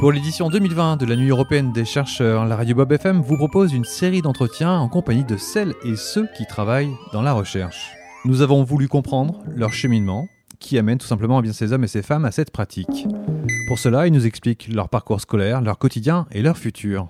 Pour l'édition 2020 de la Nuit européenne des chercheurs, la radio Bob FM vous propose une série d'entretiens en compagnie de celles et ceux qui travaillent dans la recherche. Nous avons voulu comprendre leur cheminement, qui amène tout simplement bien ces hommes et ces femmes à cette pratique. Pour cela, ils nous expliquent leur parcours scolaire, leur quotidien et leur futur.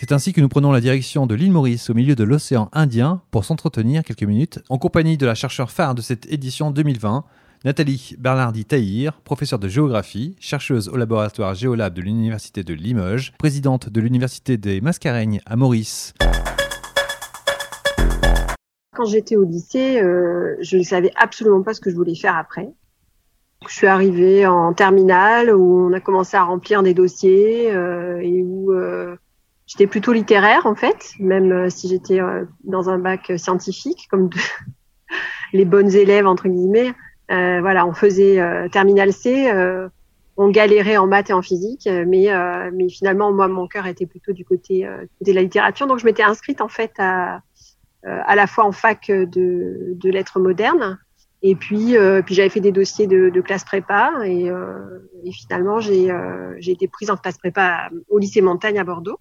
C'est ainsi que nous prenons la direction de l'île Maurice au milieu de l'océan Indien pour s'entretenir quelques minutes en compagnie de la chercheure phare de cette édition 2020, Nathalie Bernardi-Tahir, professeure de géographie, chercheuse au laboratoire Géolab de l'Université de Limoges, présidente de l'Université des Mascareignes à Maurice. Quand j'étais au lycée, euh, je ne savais absolument pas ce que je voulais faire après. Je suis arrivée en terminale où on a commencé à remplir des dossiers euh, et où euh, j'étais plutôt littéraire en fait, même si j'étais dans un bac scientifique, comme les bonnes élèves entre guillemets. Euh, voilà, on faisait euh, terminal C, euh, on galérait en maths et en physique, mais mais finalement moi mon cœur était plutôt du côté de la littérature, donc je m'étais inscrite en fait à à la fois en fac de, de lettres modernes et puis, puis j'avais fait des dossiers de, de classe prépa et, euh, et finalement j'ai euh, été prise en classe prépa au lycée Montagne à Bordeaux.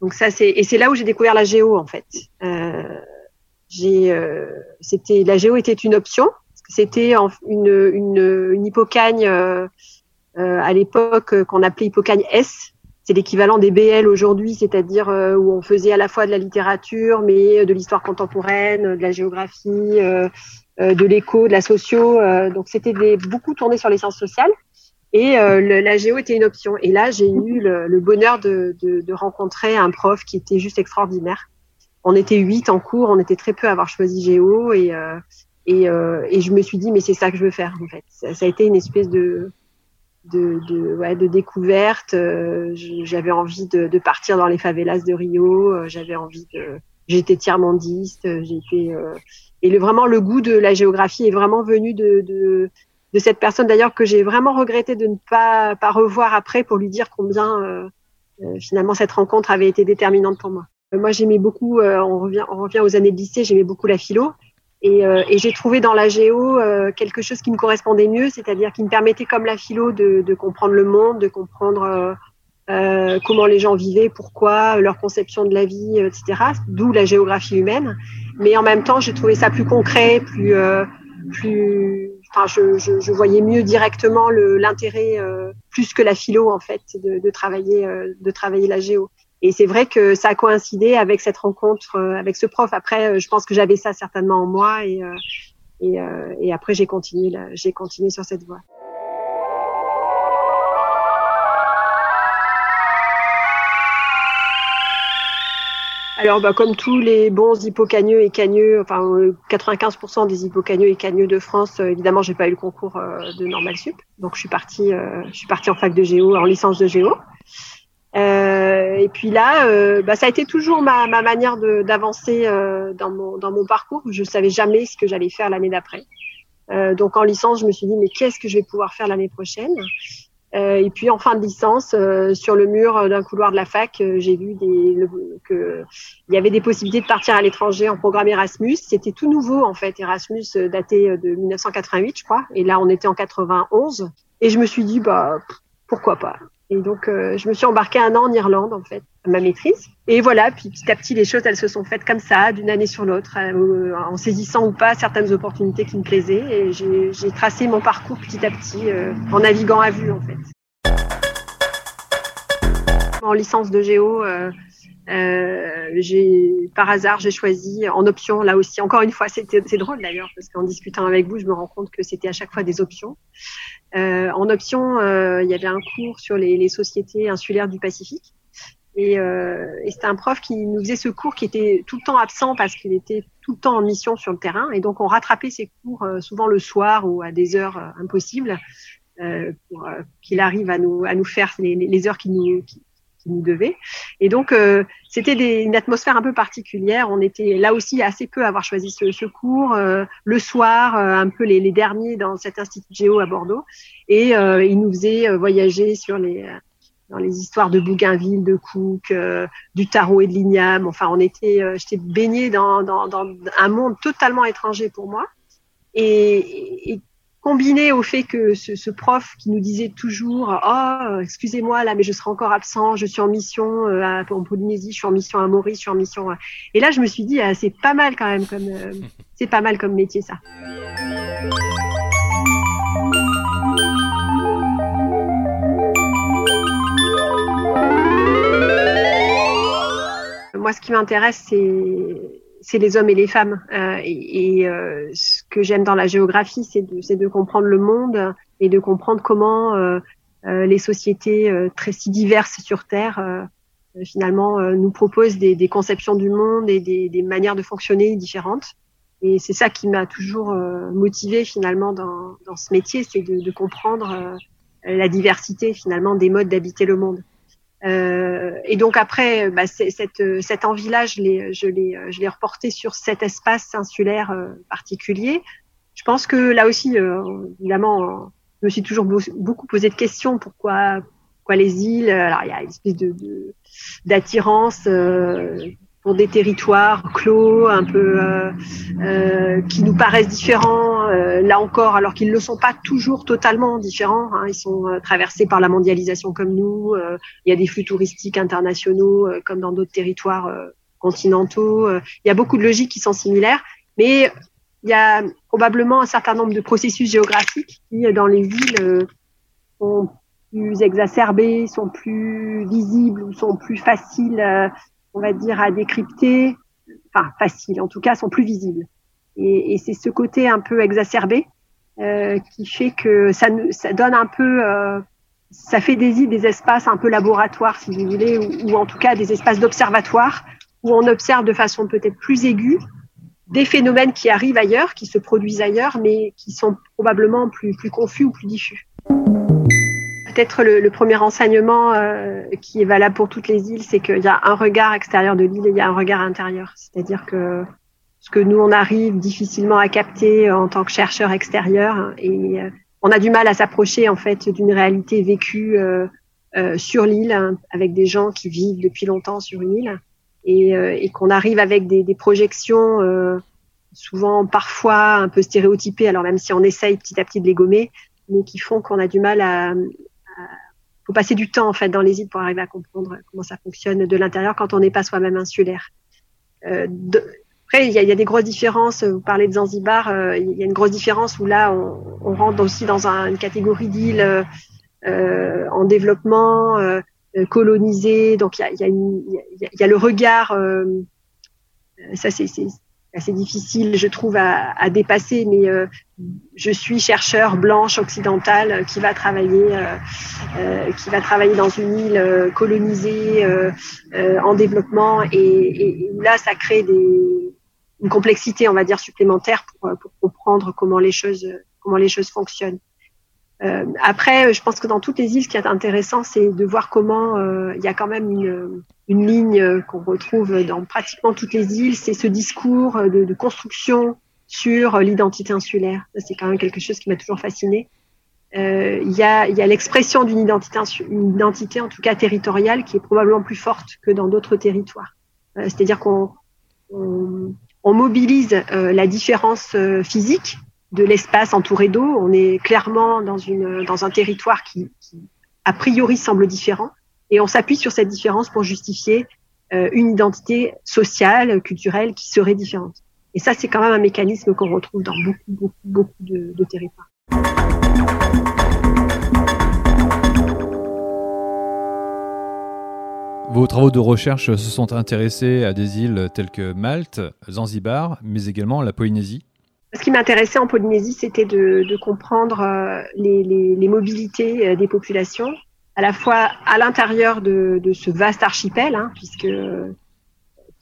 Donc ça c'est et c'est là où j'ai découvert la géo en fait. Euh, j'ai c'était la géo était une option c'était une, une, hippocagne euh, euh, à l'époque euh, qu'on appelait hippocagne S. C'est l'équivalent des BL aujourd'hui, c'est-à-dire où on faisait à la fois de la littérature, mais de l'histoire contemporaine, de la géographie, de l'éco, de la socio. donc c'était beaucoup tourné sur les sciences sociales. Et la géo était une option. Et là, j'ai eu le, bonheur de, rencontrer un prof qui était juste extraordinaire. On était huit en cours, on était très peu à avoir choisi géo et, et, euh, et, je me suis dit, mais c'est ça que je veux faire, en fait. Ça, ça a été une espèce de, de, de, ouais, de découverte. Euh, j'avais envie de, de, partir dans les favelas de Rio. Euh, j'avais envie de. J'étais tiers-mondiste. J'étais. Euh, et le, vraiment, le goût de la géographie est vraiment venu de, de, de cette personne, d'ailleurs, que j'ai vraiment regretté de ne pas, pas revoir après pour lui dire combien, finalement, cette rencontre avait été déterminante pour moi. Moi, j'aimais beaucoup, on, revient, on revient aux années de lycée, j'aimais beaucoup la philo. Et, euh, et j'ai trouvé dans la géo euh, quelque chose qui me correspondait mieux, c'est-à-dire qui me permettait, comme la philo, de, de comprendre le monde, de comprendre euh, euh comment les gens vivaient, pourquoi, leur conception de la vie, etc. D'où la géographie humaine. Mais en même temps, j'ai trouvé ça plus concret, plus, plus. Enfin, je, je, je, voyais mieux directement l'intérêt, plus que la philo en fait, de, de travailler, de travailler la géo. Et c'est vrai que ça a coïncidé avec cette rencontre euh, avec ce prof. Après, euh, je pense que j'avais ça certainement en moi et, euh, et, et après j'ai continué, j'ai continué sur cette voie. Alors, bah, comme tous les bons hippocagneux et cagneux, enfin 95% des hippocagneux et cagneux de France, évidemment, j'ai pas eu le concours de normal sup, donc je suis partie, je suis partie en fac de géo, en licence de géo. Euh, et puis là, euh, bah, ça a été toujours ma, ma manière d'avancer euh, dans, mon, dans mon parcours. Je savais jamais ce que j'allais faire l'année d'après. Euh, donc en licence, je me suis dit mais qu'est-ce que je vais pouvoir faire l'année prochaine? Euh, Et puis en fin de licence, euh, sur le mur d'un couloir de la fac, j'ai vu des, que il y avait des possibilités de partir à l'étranger en programme Erasmus. C'était tout nouveau en fait, Erasmus daté de 1988, je crois. Et là, on était en 91. Et je me suis dit bah pourquoi pas? Et donc, euh, je me suis embarquée un an en Irlande, en fait, à ma maîtrise. Et voilà, puis petit à petit, les choses, elles se sont faites comme ça, d'une année sur l'autre, euh, en saisissant ou pas certaines opportunités qui me plaisaient. Et j'ai tracé mon parcours petit à petit, euh, en naviguant à vue, en fait. En licence de géo, euh, j'ai par hasard j'ai choisi en option là aussi encore une fois c'est drôle d'ailleurs parce qu'en discutant avec vous je me rends compte que c'était à chaque fois des options. Euh, en option euh, il y avait un cours sur les, les sociétés insulaires du Pacifique. Et, euh, et c'était un prof qui nous faisait ce cours qui était tout le temps absent parce qu'il était tout le temps en mission sur le terrain. Et donc on rattrapait ses cours euh, souvent le soir ou à des heures impossibles pour qu'il arrive à nous à nous faire les, les heures qui nous qui, qui nous devait. Et donc, euh, c'était une atmosphère un peu particulière. On était là aussi assez peu à avoir choisi ce, cours. Euh, le soir, euh, un peu les, derniers dans cet institut géo à Bordeaux. Et il nous faisait voyager sur les dans les histoires de Bougainville, de Cook, du tarot et de l'igname. Enfin, on était, j'étais baignée dans, dans, un monde totalement étranger pour moi. Et combiné au fait que ce, ce, prof qui nous disait toujours oh excusez-moi là mais je serai encore absent je suis en mission euh, en Polynésie je suis en mission à Maurice je suis en mission et là je me suis dit ah, c'est pas mal quand même comme euh, c'est pas mal comme métier ça moi ce qui m'intéresse c'est c'est les hommes et les femmes. Euh, et, euh, ce que j'aime dans la géographie, c'est de, de, comprendre le monde et de comprendre comment euh, euh les sociétés euh, très si diverses sur Terre finalement nous proposent des, des, conceptions du monde et des, des, manières de fonctionner différentes. Et c'est ça qui m'a toujours motivé finalement dans, dans, ce métier, c'est de, de, comprendre la diversité finalement des modes d'habiter le monde. Euh, et donc après, bah, cette, cette envie-là, je l'ai, je l'ai, je l'ai reporté sur cet espace insulaire euh, particulier. Je pense que là aussi, euh, évidemment, je me suis toujours beaucoup posé de questions. Pourquoi, pourquoi les îles? Alors il y a une espèce de d'attirance pour des territoires clos, un peu euh, euh, qui nous paraissent différents. Euh, là encore, alors qu'ils ne sont pas toujours totalement différents. Hein, ils sont euh, traversés par la mondialisation comme nous. Euh, il y a des flux touristiques internationaux comme dans d'autres territoires continentaux. il y a beaucoup de logiques qui sont similaires, mais il y a probablement un certain nombre de processus géographiques qui, dans les îles, sont plus exacerbés, sont plus visibles ou sont plus faciles on va dire, à décrypter, enfin facile, en tout cas, sont plus visibles. Et, et c'est ce côté un peu exacerbé euh, qui fait que ça, ça donne un peu, euh, ça fait des des espaces un peu laboratoires, si vous voulez, ou, ou en tout cas des espaces d'observatoire où on observe de façon peut-être plus aiguë des phénomènes qui arrivent ailleurs, qui se produisent ailleurs, mais qui sont probablement plus, plus confus ou plus diffus peut-être le, premier enseignement euh, qui est valable pour toutes les îles, c'est qu'il y a un regard extérieur de l'île et il y a un regard intérieur. C'est-à-dire que ce que nous, on arrive difficilement à capter en tant que chercheur extérieur et euh, on a du mal à s'approcher en fait d'une réalité vécue euh, sur l'île hein, avec des gens qui vivent depuis longtemps sur une île et, et qu'on arrive avec des, des projections souvent parfois un peu stéréotypées, alors même si on essaye petit à petit de les gommer, mais qui font qu'on a du mal à, faut passer du temps en fait dans les îles pour arriver à comprendre comment ça fonctionne de l'intérieur quand on n'est pas soi-même insulaire. Euh, après, il y, y a, des grosses différences. Vous parlez de Zanzibar, euh, il y a une grosse différence où là, on, on rentre aussi dans un, une catégorie d'îles euh, en développement, euh, colonisées. Donc, il y a, y a, le regard. Euh, ça, c'est assez difficile, je trouve, à, à dépasser. Mais euh, je suis chercheur blanche occidentale euh, qui va travailler, euh, euh, qui va travailler dans une île euh, colonisée en développement, et, et, là, ça crée des, une complexité, on va dire, supplémentaire pour, pour comprendre comment les choses, comment les choses fonctionnent. Euh, après, je pense que dans toutes les îles, ce qui est intéressant, c'est de voir comment euh, il y a quand même une, une ligne qu'on retrouve dans pratiquement toutes les îles, c'est ce discours de, de construction sur l'identité insulaire. C'est quand même quelque chose qui m'a toujours fasciné. Euh, il y a, a l'expression d'une identité, une identité en tout cas territoriale qui est probablement plus forte que dans d'autres territoires. Euh, c'est-à-dire qu'on on, on mobilise euh, la différence physique de l'espace entouré d'eau. On est clairement dans, une, dans un territoire qui, a priori, semble différent. Et on s'appuie sur cette différence pour justifier euh, une identité sociale, culturelle qui serait différente. Et ça, c'est quand même un mécanisme qu'on retrouve dans beaucoup, beaucoup, beaucoup de territoires. Vos travaux de recherche se sont intéressés à des îles telles que Malte, Zanzibar, mais également la Polynésie. Ce qui m'intéressait en Polynésie, c'était de, de, comprendre euh, les, les, les, mobilités euh, des populations, à la fois à l'intérieur de, de, ce vaste archipel, hein, puisque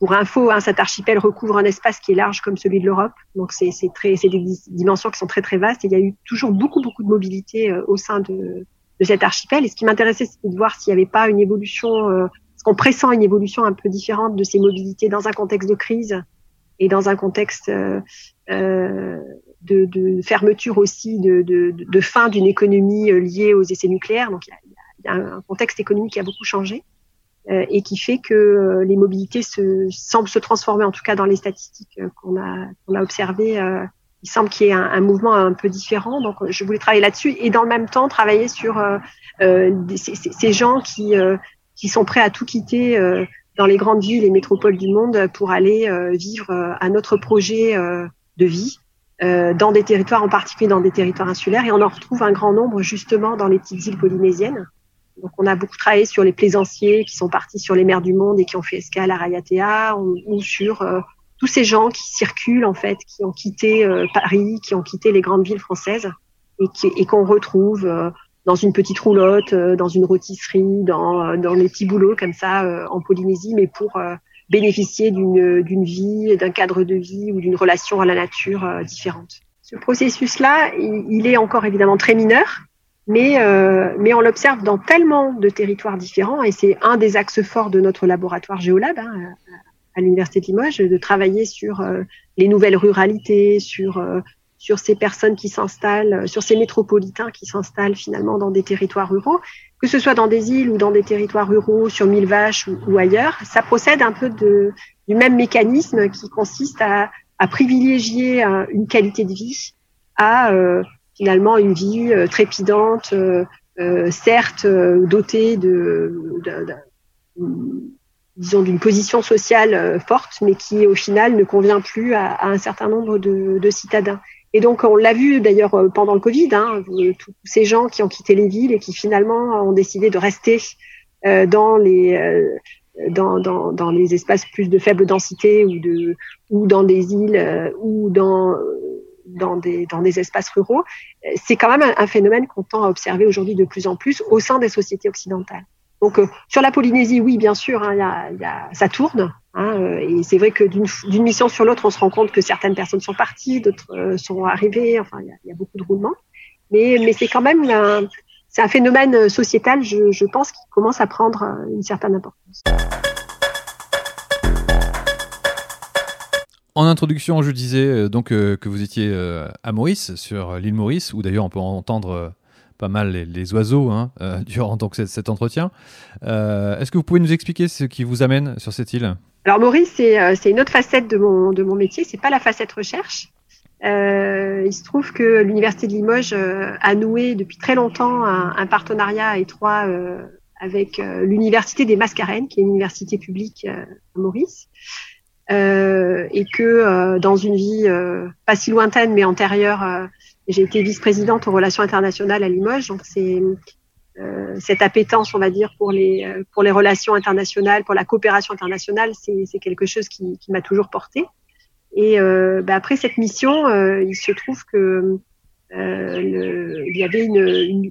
pour info, hein, cet archipel recouvre un espace qui est large comme celui de l'Europe, donc c'est des dimensions qui sont très très vastes. Et il y a eu toujours beaucoup beaucoup de mobilité euh, au sein de, de, cet archipel. Et ce qui m'intéressait, c'était de voir s'il n'y avait pas une évolution, euh, ce qu'on pressent une évolution un peu différente de ces mobilités dans un contexte de crise et dans un contexte euh, euh, de, de, fermeture aussi, de, de, de fin d'une économie euh, liée aux essais nucléaires. Donc il y y a un contexte économique qui a beaucoup changé euh, et qui fait que euh, les mobilités se, semblent se transformer, en tout cas dans les statistiques qu'on a, qu'on a observées, il semble qu'il y ait un, mouvement un peu différent. Donc, je voulais travailler là-dessus et dans le même temps travailler sur euh, euh ces, gens qui, euh, qui sont prêts à tout quitter euh, dans les grandes villes et métropoles du monde pour aller vivre un autre projet de vie dans des territoires, en particulier dans des territoires insulaires. Et on en retrouve un grand nombre justement dans les petites îles polynésiennes. Donc, on a beaucoup travaillé sur les plaisanciers qui sont partis sur les mers du monde et qui ont fait escale à Rayatea ou, ou sur tous ces gens qui circulent en fait, qui ont quitté euh, Paris, qui ont quitté les grandes villes françaises et qu'on retrouve euh, dans une petite roulotte, euh, dans une rôtisserie, dans, dans les petits boulots comme ça en Polynésie, mais pour bénéficier d'une vie, d'un cadre de vie ou d'une relation à la nature différente. Ce processus-là, il, il, est encore évidemment très mineur, mais, mais on l'observe dans tellement de territoires différents et c'est un des axes forts de notre laboratoire Géolab hein, à l'université de Limoges de travailler sur euh, les nouvelles ruralités, sur euh, sur ces personnes qui s'installent, euh, sur ces métropolitains qui s'installent finalement dans des territoires ruraux, que ce soit dans des îles ou dans des territoires ruraux, sur mille vaches ou, ailleurs, ça procède un peu du même mécanisme qui consiste à, privilégier une qualité de vie à finalement une vie trépidante, certes dotée de, disons, d'une position sociale euh, forte, mais qui au final ne convient plus à, un certain nombre de, citadins. Et donc on l'a vu d'ailleurs euh, pendant le Covid, hein, tous ces gens qui ont quitté les villes et qui finalement ont décidé de rester euh, dans les euh, dans, dans, dans, les espaces plus de faible densité ou de ou dans des îles euh, ou dans dans des, dans des espaces ruraux, c'est quand même un, phénomène qu'on tend à observer aujourd'hui de plus en plus au sein des sociétés occidentales. Donc euh, sur la Polynésie, oui, bien sûr, hein, y a, y a, ça tourne. Hein, euh, et c'est vrai que d'une mission sur l'autre, on se rend compte que certaines personnes sont parties, d'autres euh, sont arrivées. Enfin, il y, a, beaucoup de roulements. Mais, c'est quand même un, phénomène sociétal, je, je pense, qui commence à prendre une certaine importance. En introduction, je disais donc que vous étiez à Maurice, sur l'île Maurice, où d'ailleurs on peut entendre pas mal les, oiseaux hein, euh, durant donc cet, entretien. Euh, est-ce que vous pouvez nous expliquer ce qui vous amène sur cette île? Alors Maurice, euh, c'est une autre facette de mon, de mon métier, c'est pas la facette recherche. il se trouve que l'université de Limoges a noué depuis très longtemps un, partenariat étroit avec l'université des Mascarennes, qui est une université publique à Maurice. et que dans une vie pas si lointaine mais antérieure, j'ai été vice-présidente aux relations internationales à Limoges, donc c'est euh, cette appétence, on va dire, pour les euh, pour les relations internationales, pour la coopération internationale, c'est quelque chose qui, qui m'a toujours porté. Et euh, bah, après cette mission, euh, il se trouve que euh, le, il y avait une, une,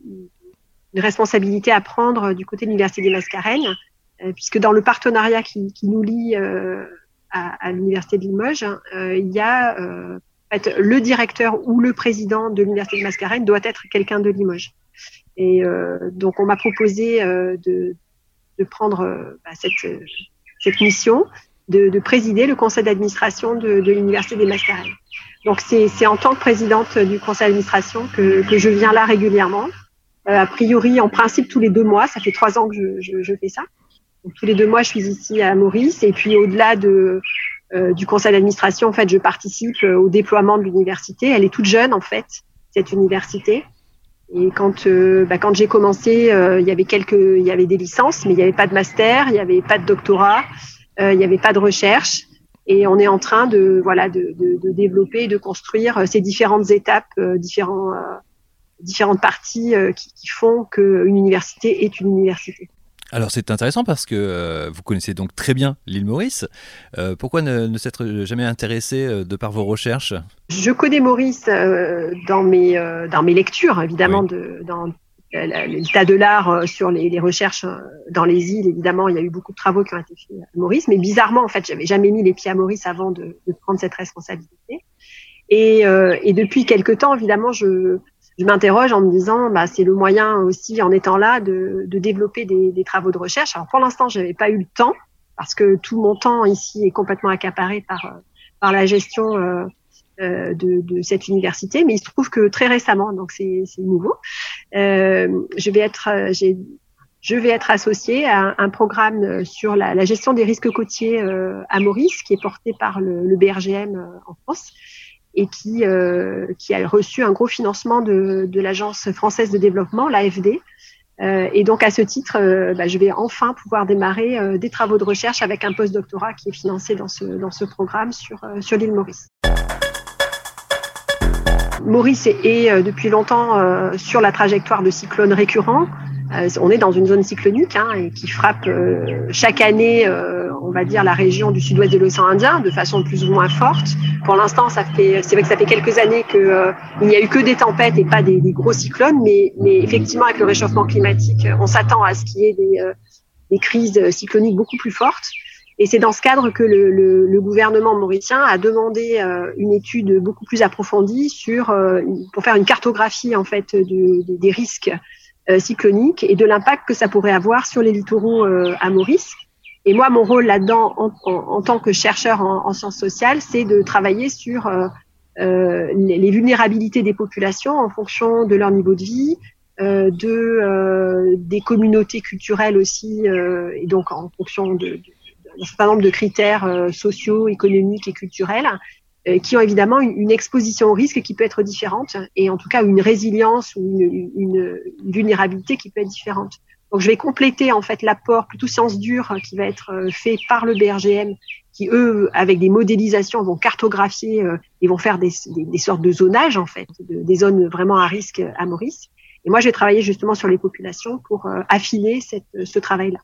une, responsabilité à prendre du côté de l'université des Mascarennes, puisque dans le partenariat qui, qui nous lie à, à l'université de Limoges, il y a le directeur ou le président de l'université de Mascarennes doit être quelqu'un de Limoges. Et euh, donc, on m'a proposé euh, de, prendre euh, bah, cette, mission, de, de, présider le conseil d'administration de, l'université des Mascarennes. Donc, c'est en tant que présidente du conseil d'administration que, je viens là régulièrement. A priori, en principe, tous les deux mois. Ça fait trois ans que je, fais ça. Donc, tous les deux mois, je suis ici à Maurice. Et puis, au-delà de, du conseil d'administration, en fait, je participe euh, au déploiement de l'université. Elle est toute jeune, en fait, cette université. Et quand, euh, bah, quand j'ai commencé, il y avait quelques, il y avait des licences, mais il n'y avait pas de master, il n'y avait pas de doctorat, il n'y avait pas de recherche. Et on est en train de, voilà, de, de, de développer, de construire ces différentes étapes, différents, différentes parties qui, qui font qu'une université est une université. Alors c'est intéressant parce que euh, vous connaissez donc très bien l'île Maurice. Euh, pourquoi ne, ne s'être jamais intéressé euh, de par vos recherches? Je connais Maurice dans, mes, dans mes lectures, évidemment, oui. de, dans l'état de l'art sur les, les, recherches dans les îles. Évidemment, il y a eu beaucoup de travaux qui ont été faits à Maurice, mais bizarrement, en fait, j'avais jamais mis les pieds à Maurice avant de, de prendre cette responsabilité. Et, et depuis quelque temps, évidemment, je, je m'interroge en me disant, bah, c'est le moyen aussi, en étant là, de, de développer des, des, travaux de recherche. Alors pour l'instant, je n'avais pas eu le temps parce que tout mon temps ici est complètement accaparé par par la gestion euh, euh, de, de, cette université. Mais il se trouve que très récemment, donc c'est nouveau, euh, je vais être j'ai je vais être associée à un programme sur la, la gestion des risques côtiers euh, à Maurice, qui est porté par le, le BRGM euh, en France et qui, qui a reçu un gros financement de, l'Agence française de développement, l'AFD. et donc à ce titre, bah, je vais enfin pouvoir démarrer des travaux de recherche avec un post-doctorat qui est financé dans ce, dans ce programme sur, sur l'île Maurice. Maurice est, depuis longtemps sur la trajectoire de cyclones récurrents. Euh, on est dans une zone cyclonique hein, et qui frappe euh, chaque année, euh, on va dire, la région du sud-ouest de l'océan Indien de façon plus ou moins forte. Pour l'instant, ça fait, c'est vrai que ça fait quelques années qu'il n'y a eu que des tempêtes et pas des, gros cyclones, mais, mais, effectivement, avec le réchauffement climatique, on s'attend à ce qu'il y ait des, des, crises cycloniques beaucoup plus fortes. Et c'est dans ce cadre que le, le, le gouvernement mauricien a demandé une étude beaucoup plus approfondie sur, pour faire une cartographie en fait de, des risques euh, cyclonique et de l'impact que ça pourrait avoir sur les littoraux euh, à Maurice. Et moi, mon rôle là-dedans, en, tant que chercheur en, en sciences sociales, c'est de travailler sur euh, les, vulnérabilités des populations en fonction de leur niveau de vie, de des communautés culturelles aussi, et donc en fonction d'un certain nombre de critères sociaux, économiques et culturels, qui ont évidemment une, exposition au risque qui peut être différente et en tout cas une résilience ou une, une, vulnérabilité qui peut être différente. Donc je vais compléter en fait l'apport plutôt science dure qui va être euh, fait par le BRGM qui eux avec des modélisations vont cartographier euh, et vont faire des, des, des, sortes de zonages en fait, des zones vraiment à risque à Maurice. Et moi je vais travailler justement sur les populations pour affiner cette, ce travail-là.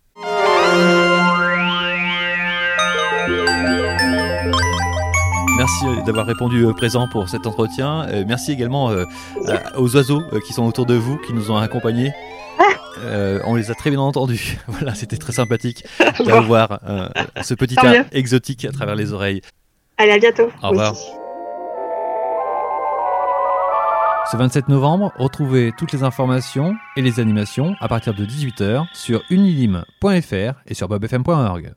Merci euh, d'avoir répondu euh, présent pour cet entretien. Euh, merci également aux oiseaux qui sont autour de vous, qui nous ont accompagnés. on les a très bien entendus. Voilà, c'était très sympathique d'avoir ce petit air exotique à travers les oreilles. Allez, à bientôt. Au revoir. Ce 27 novembre, retrouvez toutes les informations et les animations à partir de 18h sur unilim.fr et sur bobfm.org.